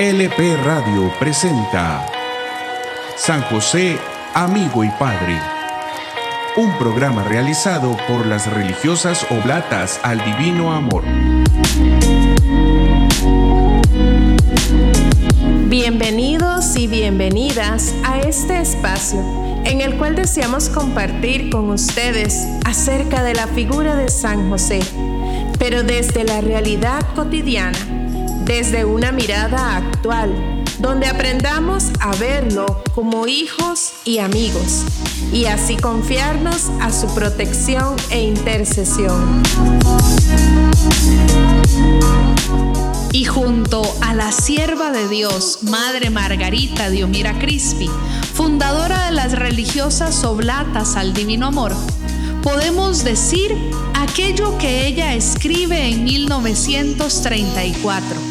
LP Radio presenta San José, Amigo y Padre. Un programa realizado por las religiosas oblatas al Divino Amor. Bienvenidos y bienvenidas a este espacio en el cual deseamos compartir con ustedes acerca de la figura de San José, pero desde la realidad cotidiana desde una mirada actual, donde aprendamos a verlo como hijos y amigos y así confiarnos a su protección e intercesión. Y junto a la sierva de Dios, Madre Margarita Diomira Crispi, fundadora de las religiosas oblatas al Divino Amor, podemos decir aquello que ella escribe en 1934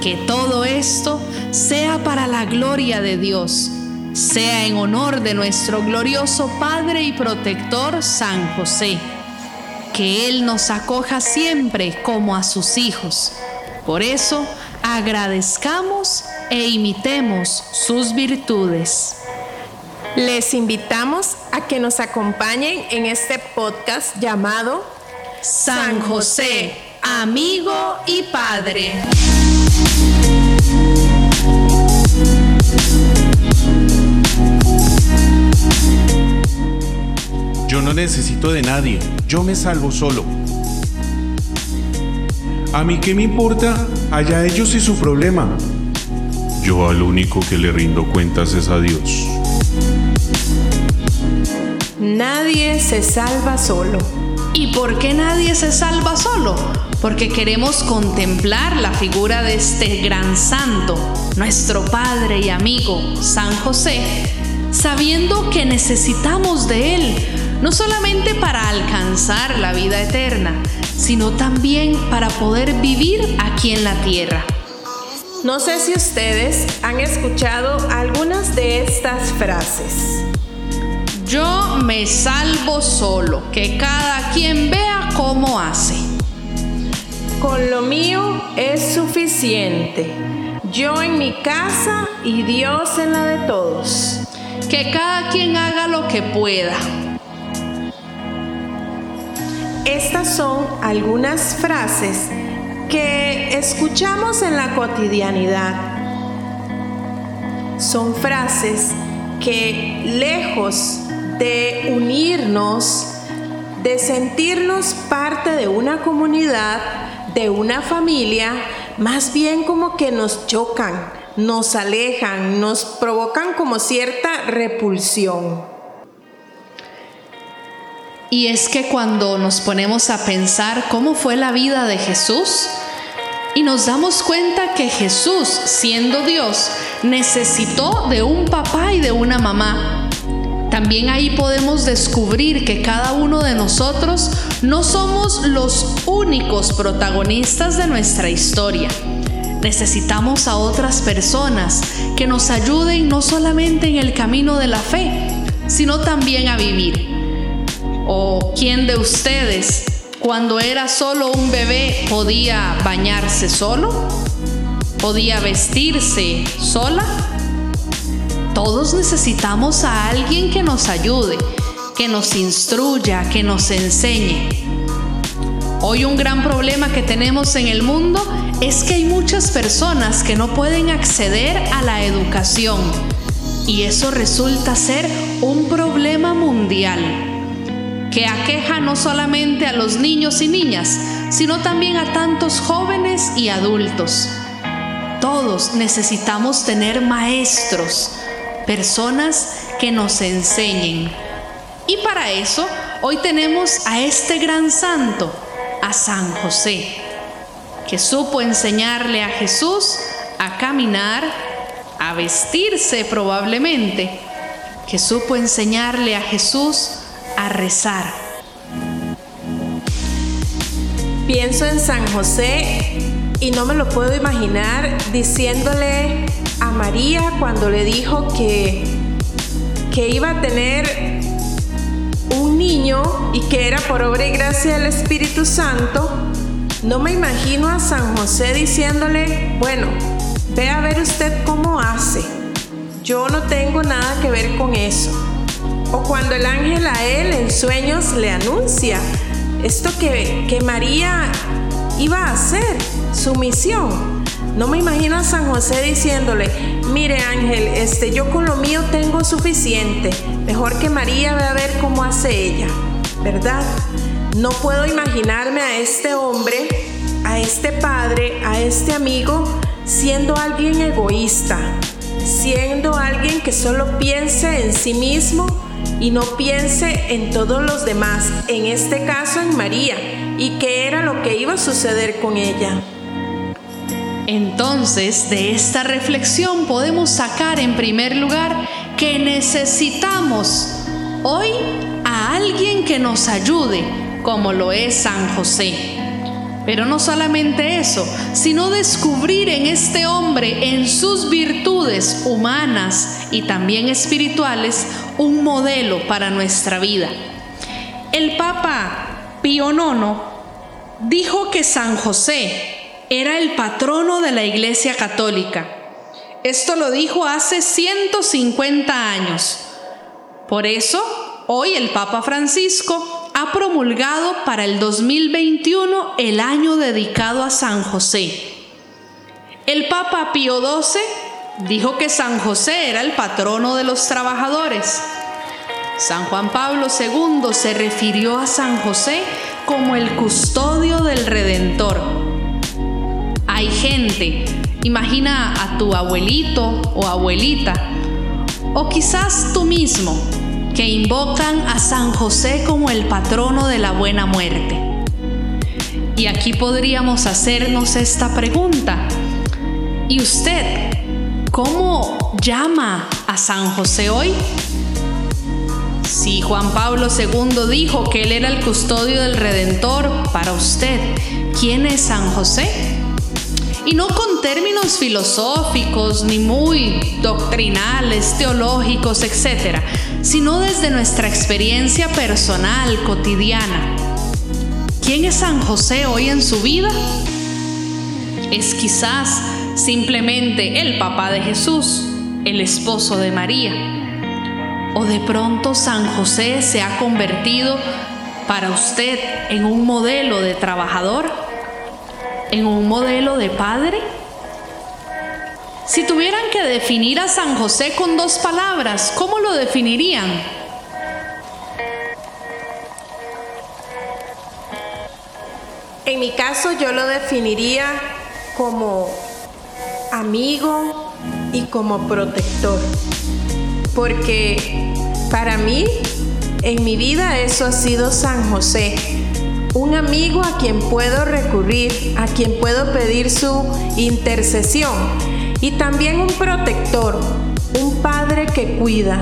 que todo esto sea para la gloria de Dios, sea en honor de nuestro glorioso Padre y protector San José. Que Él nos acoja siempre como a sus hijos. Por eso, agradezcamos e imitemos sus virtudes. Les invitamos a que nos acompañen en este podcast llamado San José, amigo y Padre. Yo no necesito de nadie, yo me salvo solo. A mí qué me importa, allá ellos y su problema. Yo al único que le rindo cuentas es a Dios. Nadie se salva solo. ¿Y por qué nadie se salva solo? Porque queremos contemplar la figura de este gran santo, nuestro Padre y amigo, San José, sabiendo que necesitamos de Él, no solamente para alcanzar la vida eterna, sino también para poder vivir aquí en la tierra. No sé si ustedes han escuchado algunas de estas frases. Yo me salvo solo, que cada quien vea cómo hace. Con lo mío es suficiente. Yo en mi casa y Dios en la de todos. Que cada quien haga lo que pueda. Estas son algunas frases que escuchamos en la cotidianidad. Son frases que lejos de unirnos, de sentirnos parte de una comunidad, de una familia, más bien como que nos chocan, nos alejan, nos provocan como cierta repulsión. Y es que cuando nos ponemos a pensar cómo fue la vida de Jesús y nos damos cuenta que Jesús, siendo Dios, necesitó de un papá y de una mamá. También ahí podemos descubrir que cada uno de nosotros no somos los únicos protagonistas de nuestra historia. Necesitamos a otras personas que nos ayuden no solamente en el camino de la fe, sino también a vivir. ¿O quién de ustedes, cuando era solo un bebé, podía bañarse solo? ¿Podía vestirse sola? Todos necesitamos a alguien que nos ayude, que nos instruya, que nos enseñe. Hoy un gran problema que tenemos en el mundo es que hay muchas personas que no pueden acceder a la educación y eso resulta ser un problema mundial que aqueja no solamente a los niños y niñas, sino también a tantos jóvenes y adultos. Todos necesitamos tener maestros, personas que nos enseñen. Y para eso hoy tenemos a este gran santo, a San José, que supo enseñarle a Jesús a caminar, a vestirse probablemente, que supo enseñarle a Jesús a rezar. Pienso en San José y no me lo puedo imaginar diciéndole a María cuando le dijo que, que iba a tener un niño y que era por obra y gracia del Espíritu Santo. No me imagino a San José diciéndole, bueno, ve a ver usted cómo hace. Yo no tengo nada que ver con eso. O cuando el ángel a él en sueños le anuncia esto que, que María iba a hacer, su misión. No me imagino a San José diciéndole, mire ángel, este, yo con lo mío tengo suficiente, mejor que María ve a ver cómo hace ella, ¿verdad? No puedo imaginarme a este hombre, a este padre, a este amigo, siendo alguien egoísta, siendo alguien que solo piense en sí mismo y no piense en todos los demás, en este caso en María, y qué era lo que iba a suceder con ella. Entonces, de esta reflexión podemos sacar en primer lugar que necesitamos hoy a alguien que nos ayude, como lo es San José. Pero no solamente eso, sino descubrir en este hombre, en sus virtudes humanas y también espirituales, un modelo para nuestra vida. El Papa Pío IX dijo que San José era el patrono de la Iglesia Católica. Esto lo dijo hace 150 años. Por eso, hoy el Papa Francisco ha promulgado para el 2021 el año dedicado a San José. El Papa Pío XII dijo que San José era el patrono de los trabajadores. San Juan Pablo II se refirió a San José como el custodio del Redentor hay gente, imagina a tu abuelito o abuelita, o quizás tú mismo, que invocan a San José como el patrono de la buena muerte. Y aquí podríamos hacernos esta pregunta. ¿Y usted cómo llama a San José hoy? Si Juan Pablo II dijo que él era el custodio del Redentor, para usted, ¿quién es San José? y no con términos filosóficos ni muy doctrinales, teológicos, etc., sino desde nuestra experiencia personal, cotidiana. ¿Quién es San José hoy en su vida? Es quizás simplemente el papá de Jesús, el esposo de María. O de pronto San José se ha convertido para usted en un modelo de trabajador en un modelo de padre? Si tuvieran que definir a San José con dos palabras, ¿cómo lo definirían? En mi caso yo lo definiría como amigo y como protector, porque para mí, en mi vida eso ha sido San José. Un amigo a quien puedo recurrir, a quien puedo pedir su intercesión. Y también un protector, un padre que cuida,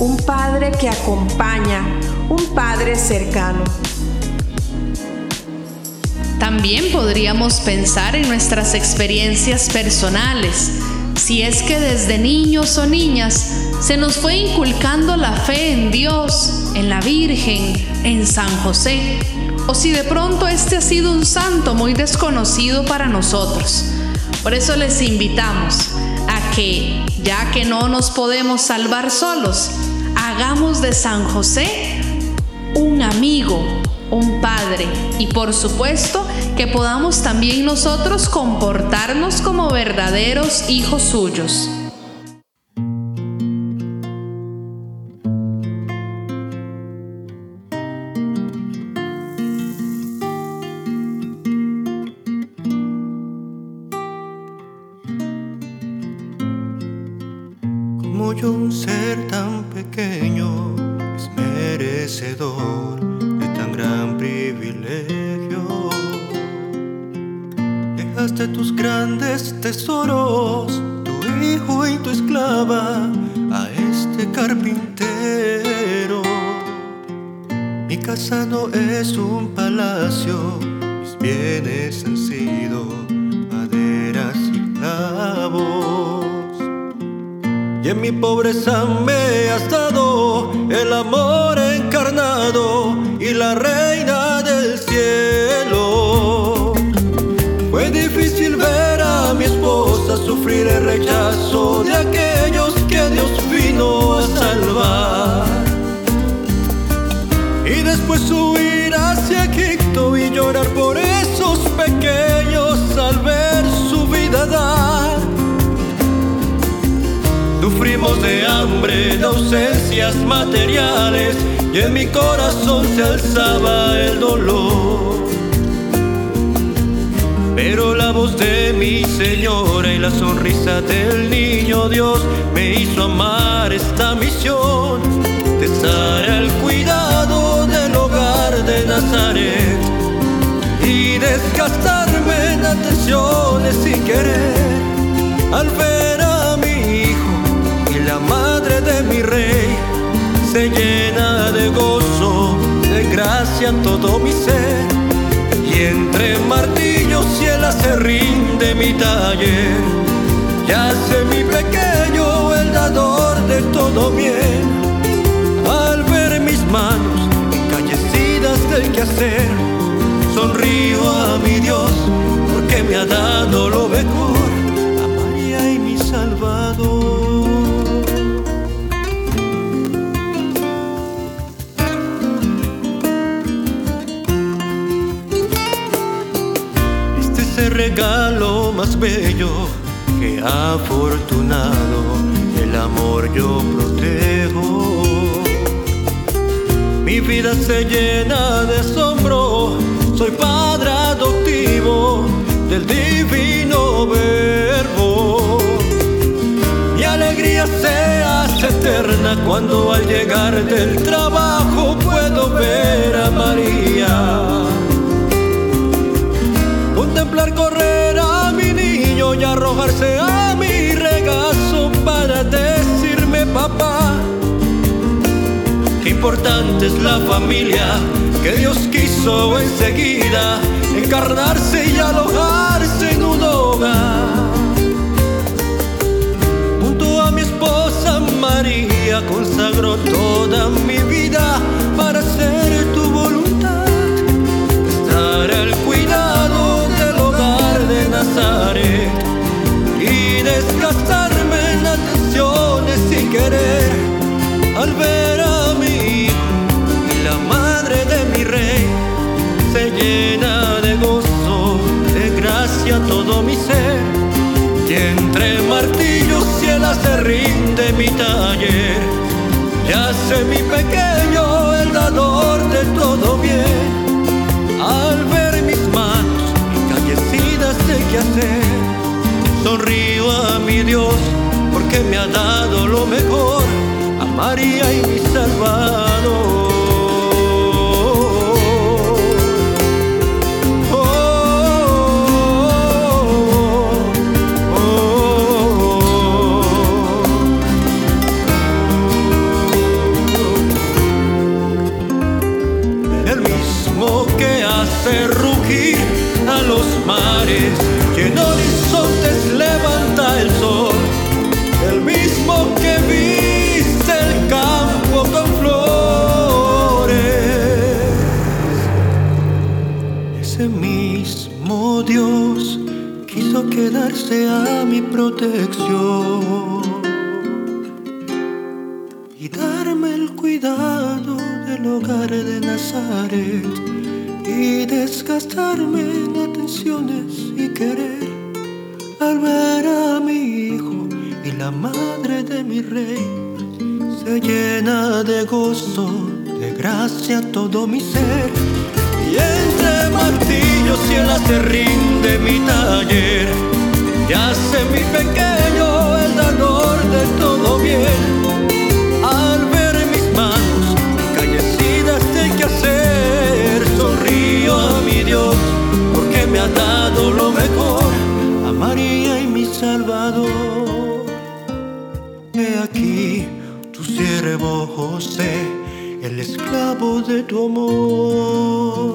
un padre que acompaña, un padre cercano. También podríamos pensar en nuestras experiencias personales, si es que desde niños o niñas se nos fue inculcando la fe en Dios, en la Virgen, en San José o si de pronto este ha sido un santo muy desconocido para nosotros. Por eso les invitamos a que, ya que no nos podemos salvar solos, hagamos de San José un amigo, un padre y por supuesto que podamos también nosotros comportarnos como verdaderos hijos suyos. Y la reina del cielo. Fue difícil ver a mi esposa sufrir caso de aquellos que Dios vino a salvar. Y después huir hacia Egipto y llorar por esos pequeños al ver su vida dar. Sufrimos de hambre, de ausencias materiales y en mi corazón se alzaba el dolor. Pero la voz de mi señora y la sonrisa del niño Dios me hizo amar esta misión de estar al cuidado del hogar de Nazaret y desgastarme en atenciones sin querer al ver a mi hijo y la madre de mi rey se llena todo mi ser y entre martillos y el acerrín de mi taller, yace mi pequeño el dador de todo bien. Al ver mis manos encallecidas del quehacer, sonrío a mi Dios porque me ha dado lo mejor, bello que afortunado el amor yo protejo. Mi vida se llena de asombro, soy padre adoptivo del divino verbo. Mi alegría se hace eterna cuando al llegar del trabajo puedo ver a María. Contemplar correr y arrojarse a mi regazo para decirme papá. Qué importante es la familia que Dios quiso enseguida encarnarse y alojarse en un hogar. Junto a mi esposa María consagro toda mi vida para hacer ver a la madre de mi rey se llena de gozo, de gracia todo mi ser. Y entre martillos y el acerrín de mi taller yace mi pequeño el dador de todo bien. Al ver mis manos encallecidas de qué hacer sonrío a mi Dios porque me ha dado lo mejor María y mi Salvador quiso quedarse a mi protección y darme el cuidado del hogar de Nazaret y desgastarme en atenciones y querer al ver a mi hijo y la madre de mi rey se llena de gozo, de gracia todo mi ser. Y entre martillos y el acerrín de mi taller yace mi pequeño el dador de todo bien al ver mis manos encallecidas de qué hacer, sonrío a mi Dios porque me ha dado lo mejor a María y mi Salvador. He aquí tu siervo José, el esclavo de tu amor.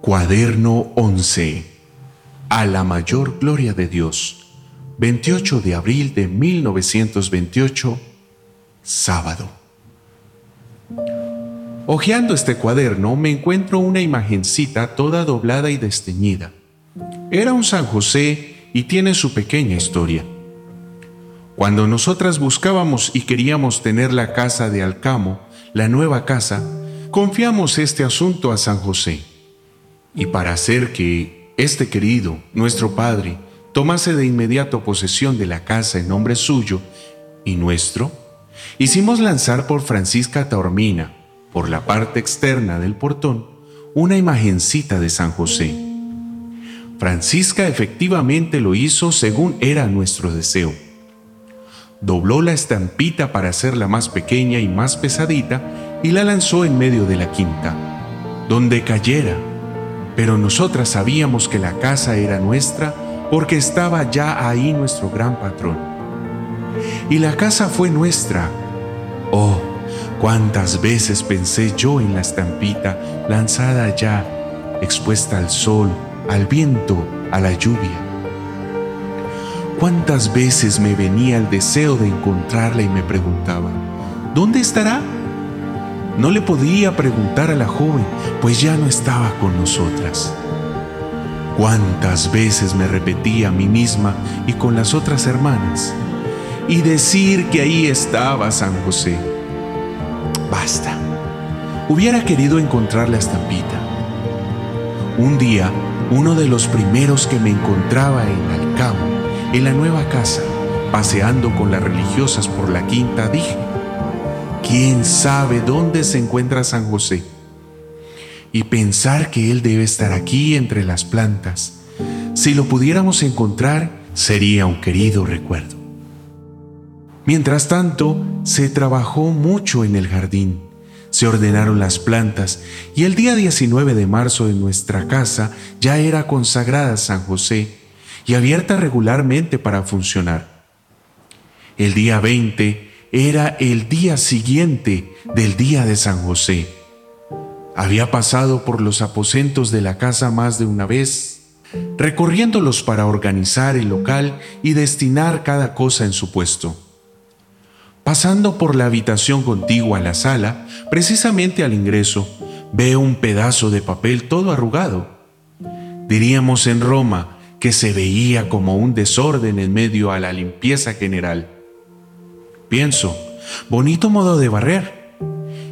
Cuaderno 11. A la mayor gloria de Dios. 28 de abril de 1928. sábado. Ojeando este cuaderno me encuentro una imagencita toda doblada y desteñida. Era un San José y tiene su pequeña historia. Cuando nosotras buscábamos y queríamos tener la casa de Alcamo, la nueva casa, confiamos este asunto a San José. Y para hacer que este querido, nuestro Padre, tomase de inmediato posesión de la casa en nombre suyo y nuestro, hicimos lanzar por Francisca Taormina, por la parte externa del portón, una imagencita de San José. Francisca efectivamente lo hizo según era nuestro deseo. Dobló la estampita para hacerla más pequeña y más pesadita y la lanzó en medio de la quinta, donde cayera. Pero nosotras sabíamos que la casa era nuestra porque estaba ya ahí nuestro gran patrón. Y la casa fue nuestra. Oh, cuántas veces pensé yo en la estampita lanzada ya, expuesta al sol, al viento, a la lluvia. Cuántas veces me venía el deseo de encontrarla y me preguntaba, ¿dónde estará? No le podía preguntar a la joven, pues ya no estaba con nosotras. Cuántas veces me repetía a mí misma y con las otras hermanas, y decir que ahí estaba San José. Basta. Hubiera querido encontrar la estampita. Un día, uno de los primeros que me encontraba en Alcamo, en la nueva casa, paseando con las religiosas por la quinta, dije, ¿quién sabe dónde se encuentra San José? Y pensar que Él debe estar aquí entre las plantas. Si lo pudiéramos encontrar, sería un querido recuerdo. Mientras tanto, se trabajó mucho en el jardín. Se ordenaron las plantas y el día 19 de marzo en nuestra casa ya era consagrada San José y abierta regularmente para funcionar. El día 20 era el día siguiente del día de San José. Había pasado por los aposentos de la casa más de una vez, recorriéndolos para organizar el local y destinar cada cosa en su puesto. Pasando por la habitación contigua a la sala, precisamente al ingreso, veo un pedazo de papel todo arrugado. Diríamos en Roma, que se veía como un desorden en medio a la limpieza general. Pienso, bonito modo de barrer,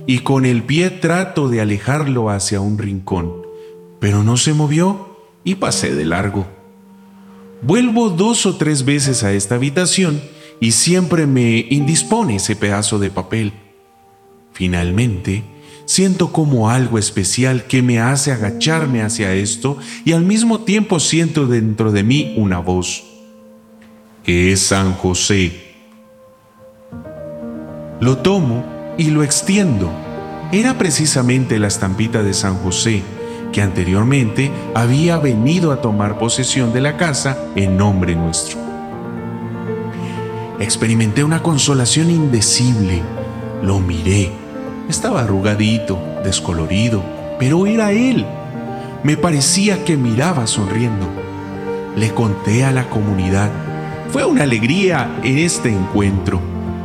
y con el pie trato de alejarlo hacia un rincón, pero no se movió y pasé de largo. Vuelvo dos o tres veces a esta habitación y siempre me indispone ese pedazo de papel. Finalmente, siento como algo especial que me hace agacharme hacia esto y al mismo tiempo siento dentro de mí una voz, que es San José. Lo tomo y lo extiendo. Era precisamente la estampita de San José, que anteriormente había venido a tomar posesión de la casa en nombre nuestro. Experimenté una consolación indecible. Lo miré estaba arrugadito, descolorido, pero era él. Me parecía que miraba sonriendo. Le conté a la comunidad. Fue una alegría este encuentro.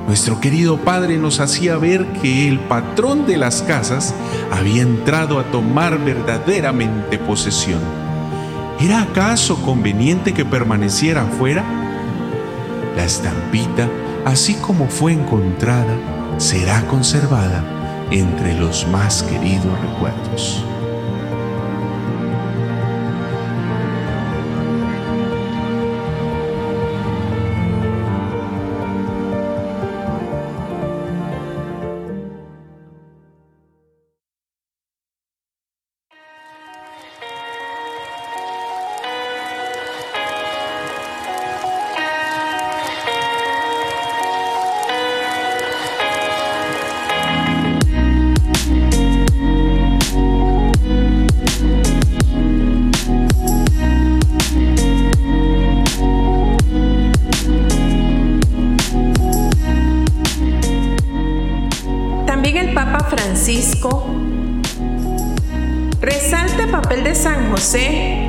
Nuestro querido padre nos hacía ver que el patrón de las casas había entrado a tomar verdaderamente posesión. ¿Era acaso conveniente que permaneciera afuera? La estampita, así como fue encontrada, será conservada entre los más queridos recuerdos. Francisco resalta el papel de San José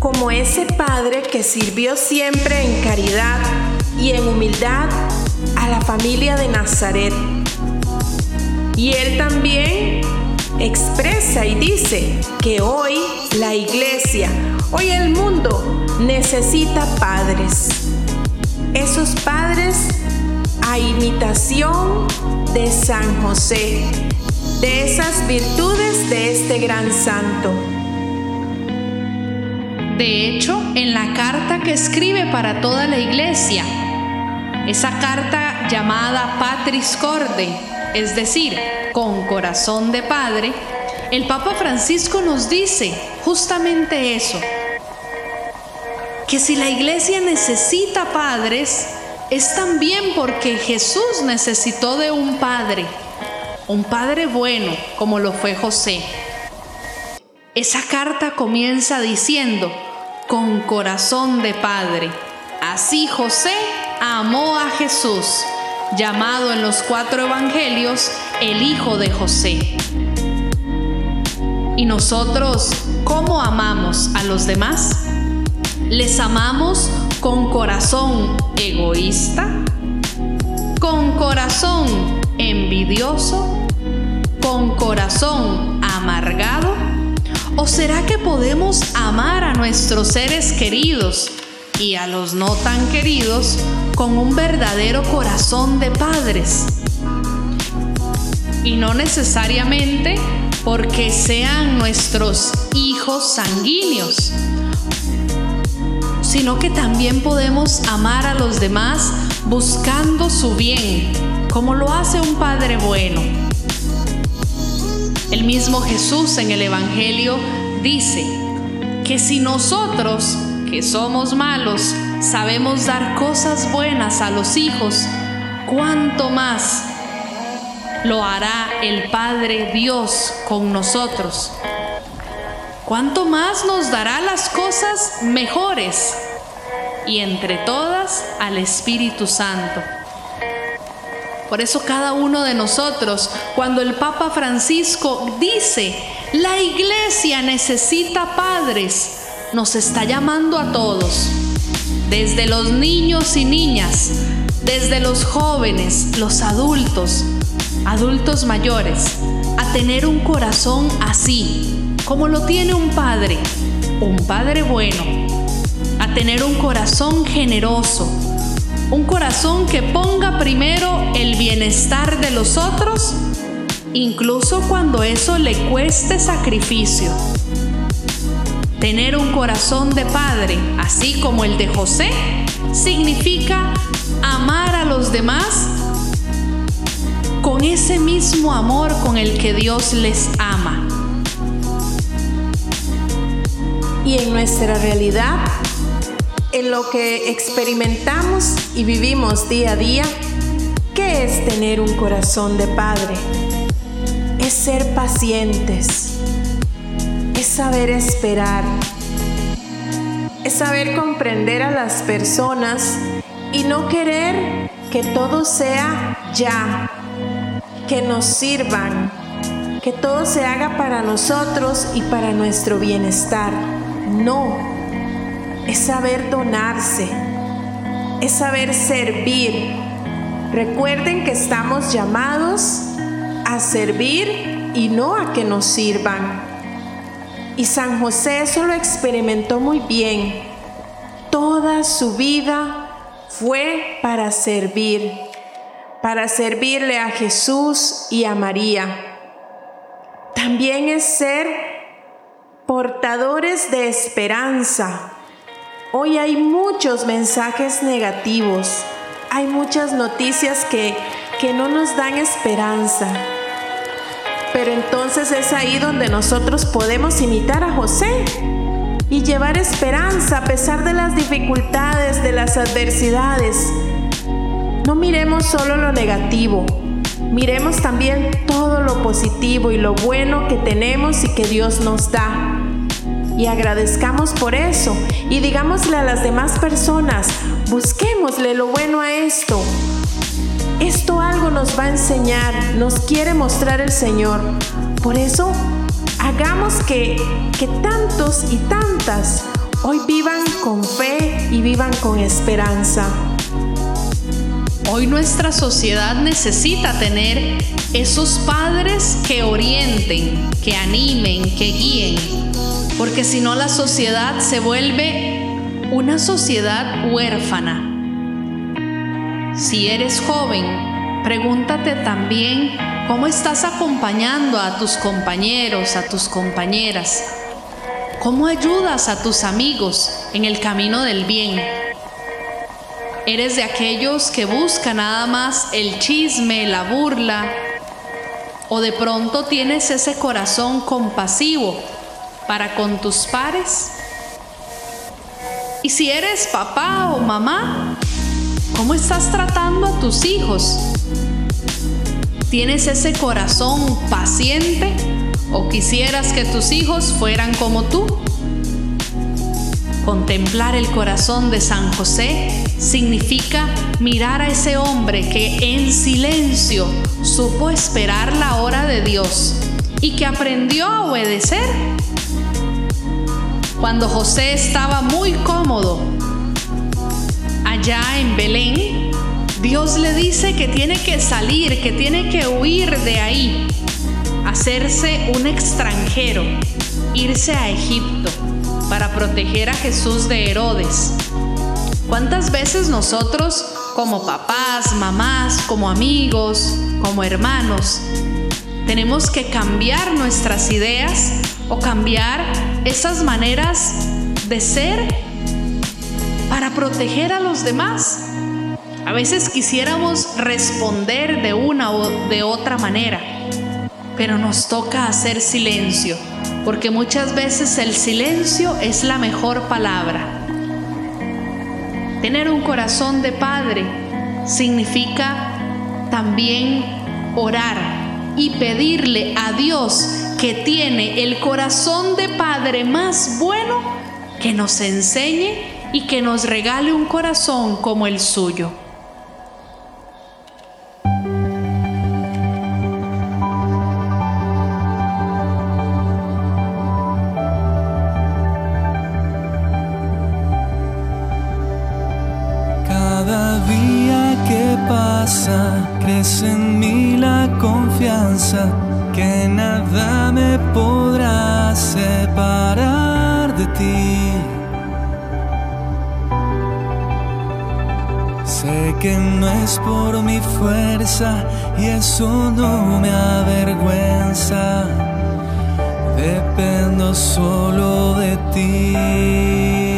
como ese padre que sirvió siempre en caridad y en humildad a la familia de Nazaret. Y él también expresa y dice que hoy la iglesia, hoy el mundo necesita padres. Esos padres a imitación de San José, de esas virtudes de este gran santo. De hecho, en la carta que escribe para toda la iglesia, esa carta llamada Patris Corde, es decir, con corazón de padre, el Papa Francisco nos dice justamente eso, que si la iglesia necesita padres, es también porque Jesús necesitó de un padre, un padre bueno como lo fue José. Esa carta comienza diciendo, con corazón de padre. Así José amó a Jesús, llamado en los cuatro evangelios el Hijo de José. ¿Y nosotros cómo amamos a los demás? ¿Les amamos con corazón egoísta? ¿Con corazón envidioso? ¿Con corazón amargado? ¿O será que podemos amar a nuestros seres queridos y a los no tan queridos con un verdadero corazón de padres? Y no necesariamente porque sean nuestros hijos sanguíneos, sino que también podemos amar a los demás buscando su bien, como lo hace un Padre bueno. El mismo Jesús en el Evangelio dice que si nosotros, que somos malos, sabemos dar cosas buenas a los hijos, ¿cuánto más lo hará el Padre Dios con nosotros? ¿Cuánto más nos dará las cosas mejores? Y entre todas al Espíritu Santo. Por eso cada uno de nosotros, cuando el Papa Francisco dice, la iglesia necesita padres, nos está llamando a todos, desde los niños y niñas, desde los jóvenes, los adultos, adultos mayores, a tener un corazón así, como lo tiene un padre, un padre bueno, a tener un corazón generoso, un corazón que ponga primero el bienestar de los otros, incluso cuando eso le cueste sacrificio. Tener un corazón de padre, así como el de José, significa amar a los demás con ese mismo amor con el que Dios les ama. Y en nuestra realidad, en lo que experimentamos y vivimos día a día, ¿qué es tener un corazón de padre? Es ser pacientes, es saber esperar, es saber comprender a las personas y no querer que todo sea ya, que nos sirvan, que todo se haga para nosotros y para nuestro bienestar. No, es saber donarse, es saber servir. Recuerden que estamos llamados a servir y no a que nos sirvan. Y San José eso lo experimentó muy bien. Toda su vida fue para servir, para servirle a Jesús y a María. También es ser portadores de esperanza, Hoy hay muchos mensajes negativos, hay muchas noticias que, que no nos dan esperanza. Pero entonces es ahí donde nosotros podemos imitar a José y llevar esperanza a pesar de las dificultades, de las adversidades. No miremos solo lo negativo, miremos también todo lo positivo y lo bueno que tenemos y que Dios nos da y agradezcamos por eso y digámosle a las demás personas, busquémosle lo bueno a esto. Esto algo nos va a enseñar, nos quiere mostrar el Señor. Por eso, hagamos que, que tantos y tantas hoy vivan con fe y vivan con esperanza. Hoy nuestra sociedad necesita tener esos padres que orienten, que animen, que guíen, porque si no la sociedad se vuelve una sociedad huérfana. Si eres joven, pregúntate también cómo estás acompañando a tus compañeros, a tus compañeras, cómo ayudas a tus amigos en el camino del bien. ¿Eres de aquellos que buscan nada más el chisme, la burla? ¿O de pronto tienes ese corazón compasivo para con tus pares? Y si eres papá o mamá, ¿cómo estás tratando a tus hijos? ¿Tienes ese corazón paciente o quisieras que tus hijos fueran como tú? Contemplar el corazón de San José significa mirar a ese hombre que en silencio supo esperar la hora de Dios y que aprendió a obedecer. Cuando José estaba muy cómodo allá en Belén, Dios le dice que tiene que salir, que tiene que huir de ahí, hacerse un extranjero, irse a Egipto para proteger a Jesús de Herodes. ¿Cuántas veces nosotros, como papás, mamás, como amigos, como hermanos, tenemos que cambiar nuestras ideas o cambiar esas maneras de ser para proteger a los demás? A veces quisiéramos responder de una o de otra manera, pero nos toca hacer silencio, porque muchas veces el silencio es la mejor palabra. Tener un corazón de padre significa también orar y pedirle a Dios que tiene el corazón de padre más bueno que nos enseñe y que nos regale un corazón como el suyo. Y eso no me avergüenza. Dependo solo de ti.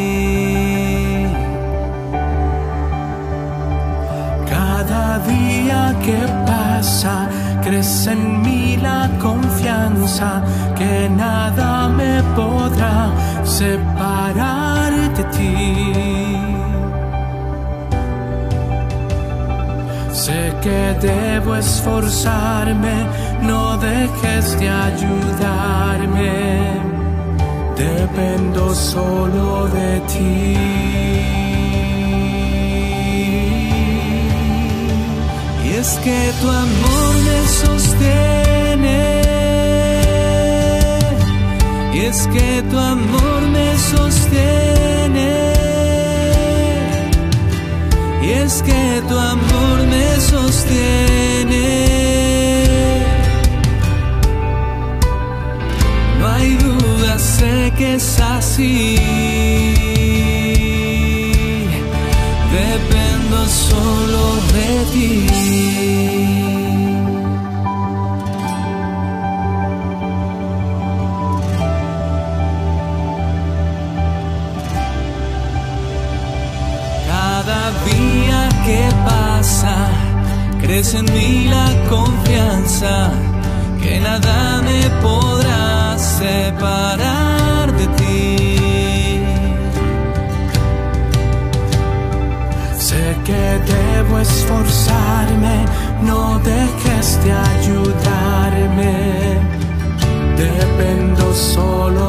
día que pasa, crece en mí la confianza que nada me podrá separar de ti. Que debo esforzarme, no dejes de ayudarme, dependo solo de ti. es que tu amor me sostiene. Y es que tu amor me sostiene. Y es que tu amor me sostiene. No hay duda, sé que es así. solo de ti. Crece en mí la confianza que nada me podrá separar de ti. que debo esforzarme, no dejes de ayudarme, dependo solo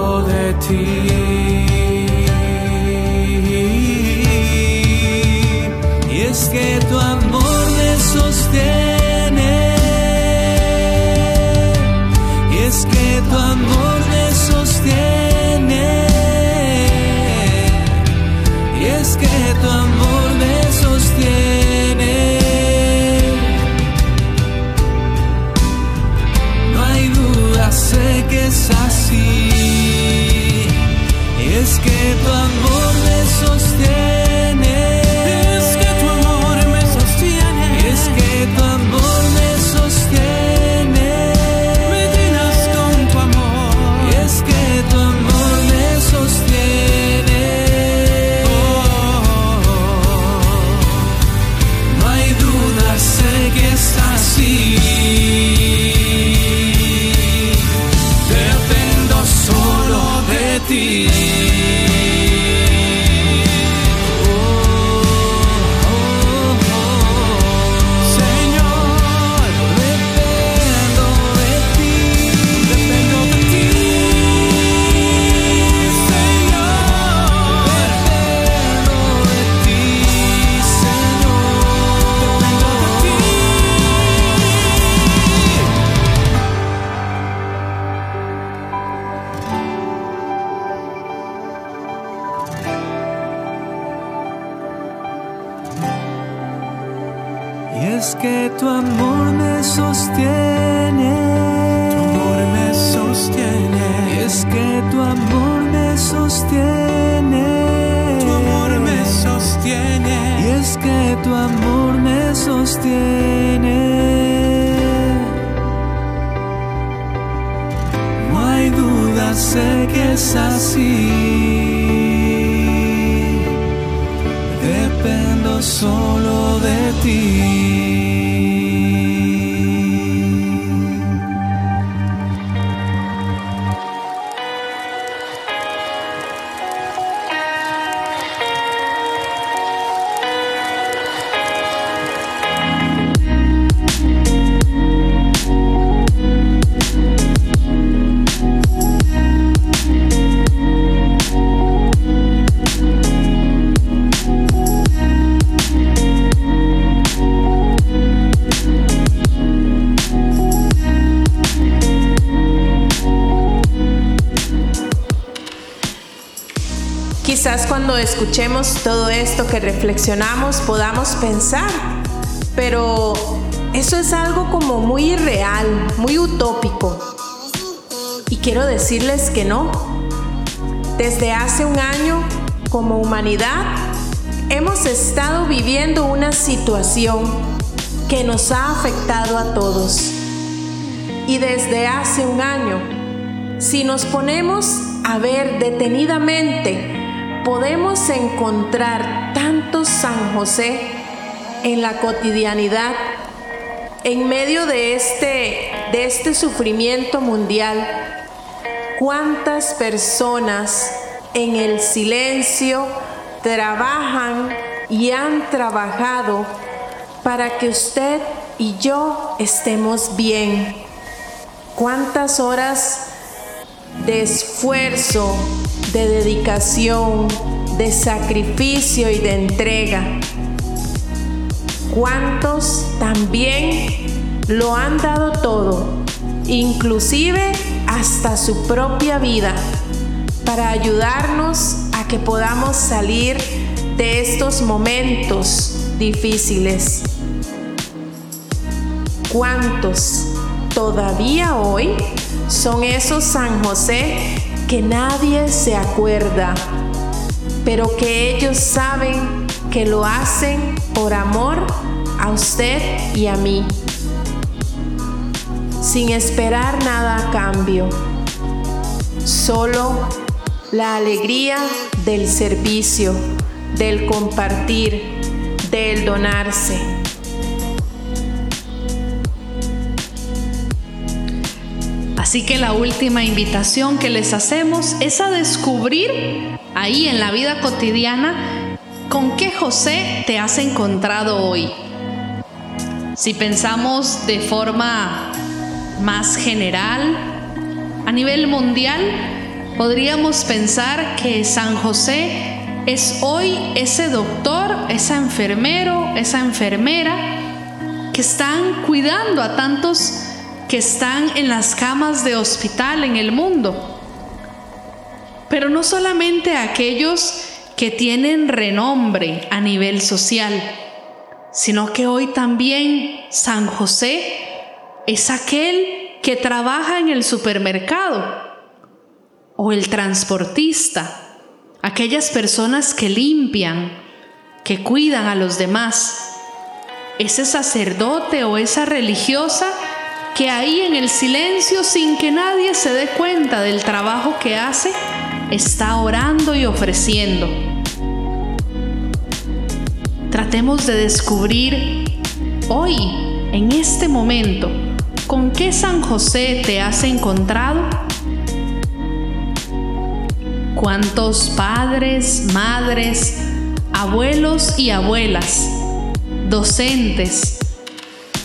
escuchemos todo esto que reflexionamos podamos pensar, pero eso es algo como muy irreal, muy utópico. Y quiero decirles que no. Desde hace un año, como humanidad, hemos estado viviendo una situación que nos ha afectado a todos. Y desde hace un año, si nos ponemos a ver detenidamente podemos encontrar tanto San José en la cotidianidad, en medio de este, de este sufrimiento mundial. ¿Cuántas personas en el silencio trabajan y han trabajado para que usted y yo estemos bien? ¿Cuántas horas de esfuerzo, de dedicación, de sacrificio y de entrega. ¿Cuántos también lo han dado todo, inclusive hasta su propia vida, para ayudarnos a que podamos salir de estos momentos difíciles? ¿Cuántos todavía hoy son esos San José que nadie se acuerda, pero que ellos saben que lo hacen por amor a usted y a mí, sin esperar nada a cambio, solo la alegría del servicio, del compartir, del donarse. Así que la última invitación que les hacemos es a descubrir ahí en la vida cotidiana con qué José te has encontrado hoy. Si pensamos de forma más general, a nivel mundial, podríamos pensar que San José es hoy ese doctor, esa enfermero, esa enfermera que están cuidando a tantos que están en las camas de hospital en el mundo. Pero no solamente aquellos que tienen renombre a nivel social, sino que hoy también San José es aquel que trabaja en el supermercado o el transportista, aquellas personas que limpian, que cuidan a los demás, ese sacerdote o esa religiosa que ahí en el silencio, sin que nadie se dé cuenta del trabajo que hace, está orando y ofreciendo. Tratemos de descubrir hoy, en este momento, con qué San José te has encontrado. ¿Cuántos padres, madres, abuelos y abuelas, docentes,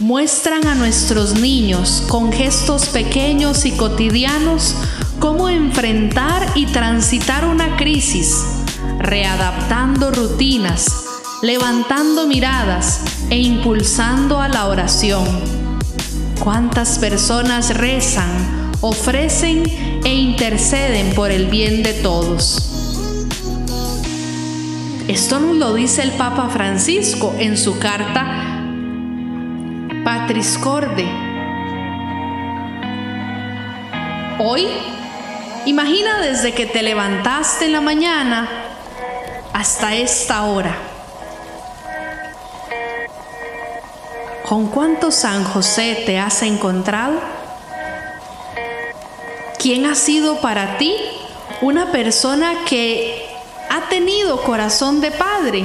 muestran a nuestros niños con gestos pequeños y cotidianos cómo enfrentar y transitar una crisis, readaptando rutinas, levantando miradas e impulsando a la oración. ¿Cuántas personas rezan, ofrecen e interceden por el bien de todos? Esto nos lo dice el Papa Francisco en su carta Patriscorde. Hoy, imagina desde que te levantaste en la mañana hasta esta hora. ¿Con cuánto San José te has encontrado? ¿Quién ha sido para ti una persona que ha tenido corazón de padre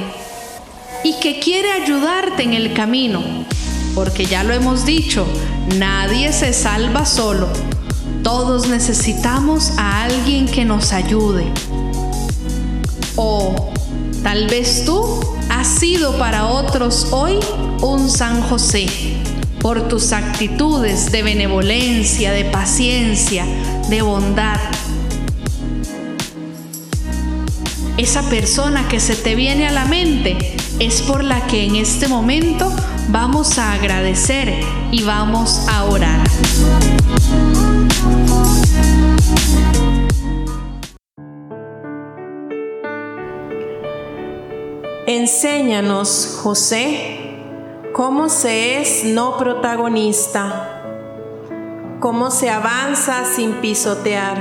y que quiere ayudarte en el camino? Porque ya lo hemos dicho, nadie se salva solo. Todos necesitamos a alguien que nos ayude. O tal vez tú has sido para otros hoy un San José por tus actitudes de benevolencia, de paciencia, de bondad. Esa persona que se te viene a la mente es por la que en este momento vamos a agradecer y vamos a orar. Enséñanos, José, cómo se es no protagonista, cómo se avanza sin pisotear,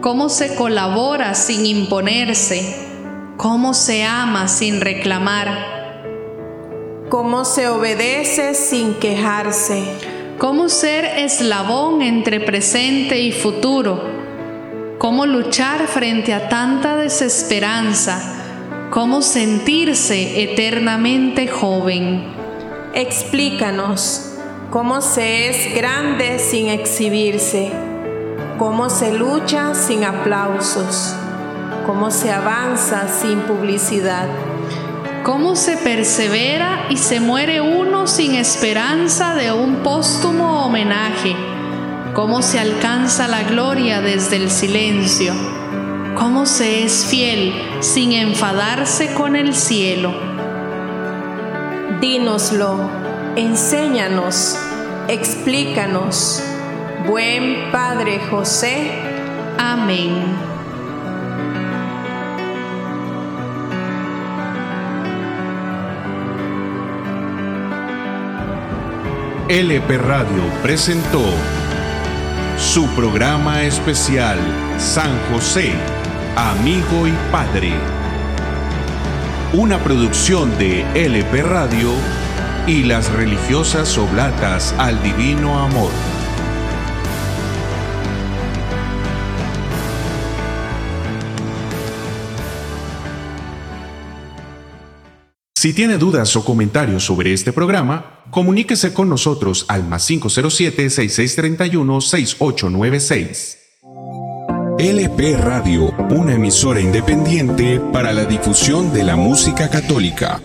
cómo se colabora sin imponerse, cómo se ama sin reclamar cómo se obedece sin quejarse, cómo ser eslabón entre presente y futuro, cómo luchar frente a tanta desesperanza, cómo sentirse eternamente joven. Explícanos cómo se es grande sin exhibirse, cómo se lucha sin aplausos, cómo se avanza sin publicidad cómo se persevera y se muere uno sin esperanza de un póstumo homenaje, cómo se alcanza la gloria desde el silencio, cómo se es fiel sin enfadarse con el cielo. Dínoslo, enséñanos, explícanos, buen Padre José. Amén. LP Radio presentó su programa especial San José, Amigo y Padre. Una producción de LP Radio y las religiosas oblatas al Divino Amor. Si tiene dudas o comentarios sobre este programa, comuníquese con nosotros al más 507-6631-6896. LP Radio, una emisora independiente para la difusión de la música católica.